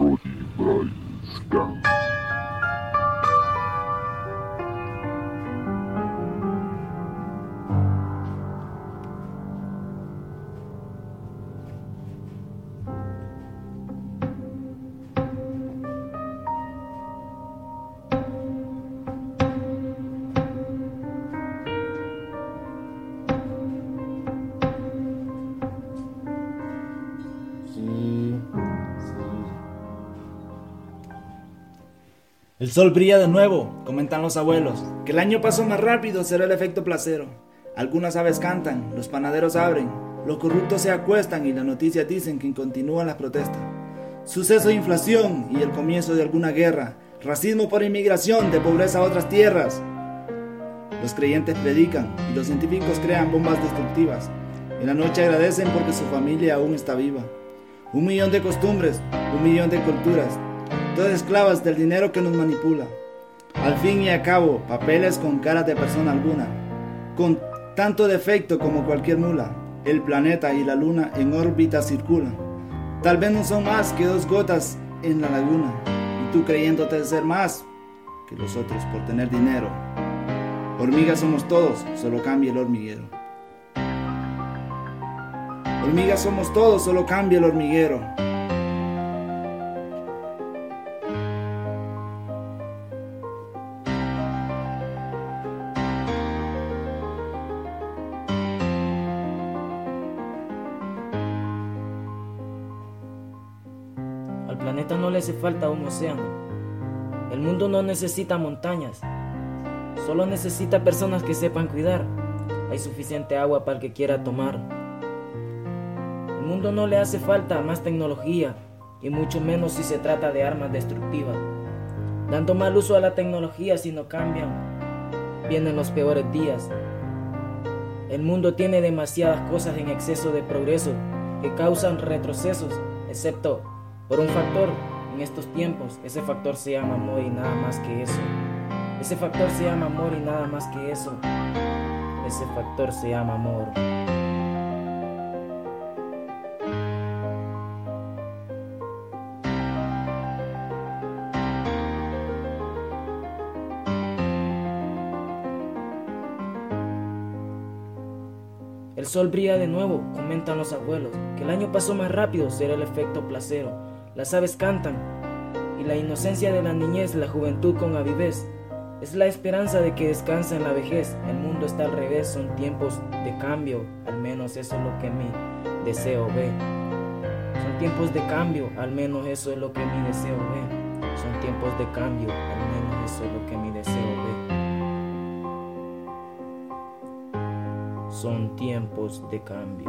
Roddy Brian's Gang. El sol brilla de nuevo, comentan los abuelos, que el año pasó más rápido será el efecto placero. Algunas aves cantan, los panaderos abren, los corruptos se acuestan y las noticias dicen que continúan las protestas. Suceso de inflación y el comienzo de alguna guerra, racismo por inmigración de pobreza a otras tierras. Los creyentes predican y los científicos crean bombas destructivas. En la noche agradecen porque su familia aún está viva. Un millón de costumbres, un millón de culturas, todas esclavas del dinero que nos manipula. Al fin y a cabo, papeles con cara de persona alguna, con tanto defecto como cualquier mula. El planeta y la luna en órbita circulan. Tal vez no son más que dos gotas en la laguna, y tú creyéndote ser más que los otros por tener dinero. Hormigas somos todos, solo cambia el hormiguero. Hormigas somos todos, solo cambia el hormiguero. Planeta no le hace falta un océano. El mundo no necesita montañas. Solo necesita personas que sepan cuidar. Hay suficiente agua para que quiera tomar. El mundo no le hace falta más tecnología, y mucho menos si se trata de armas destructivas. Dando mal uso a la tecnología si no cambian, vienen los peores días. El mundo tiene demasiadas cosas en exceso de progreso que causan retrocesos, excepto por un factor en estos tiempos. Ese factor se llama amor y nada más que eso. Ese factor se llama amor y nada más que eso. Ese factor se llama amor. El sol brilla de nuevo, comentan los abuelos, que el año pasó más rápido será el efecto placero. Las aves cantan, y la inocencia de la niñez, la juventud con avidez, es la esperanza de que descansa en la vejez. El mundo está al revés, son tiempos de cambio, al menos eso es lo que mi deseo ve. Son tiempos de cambio, al menos eso es lo que mi deseo ve. Son tiempos de cambio, al menos eso es lo que mi deseo ve. Son tiempos de cambio.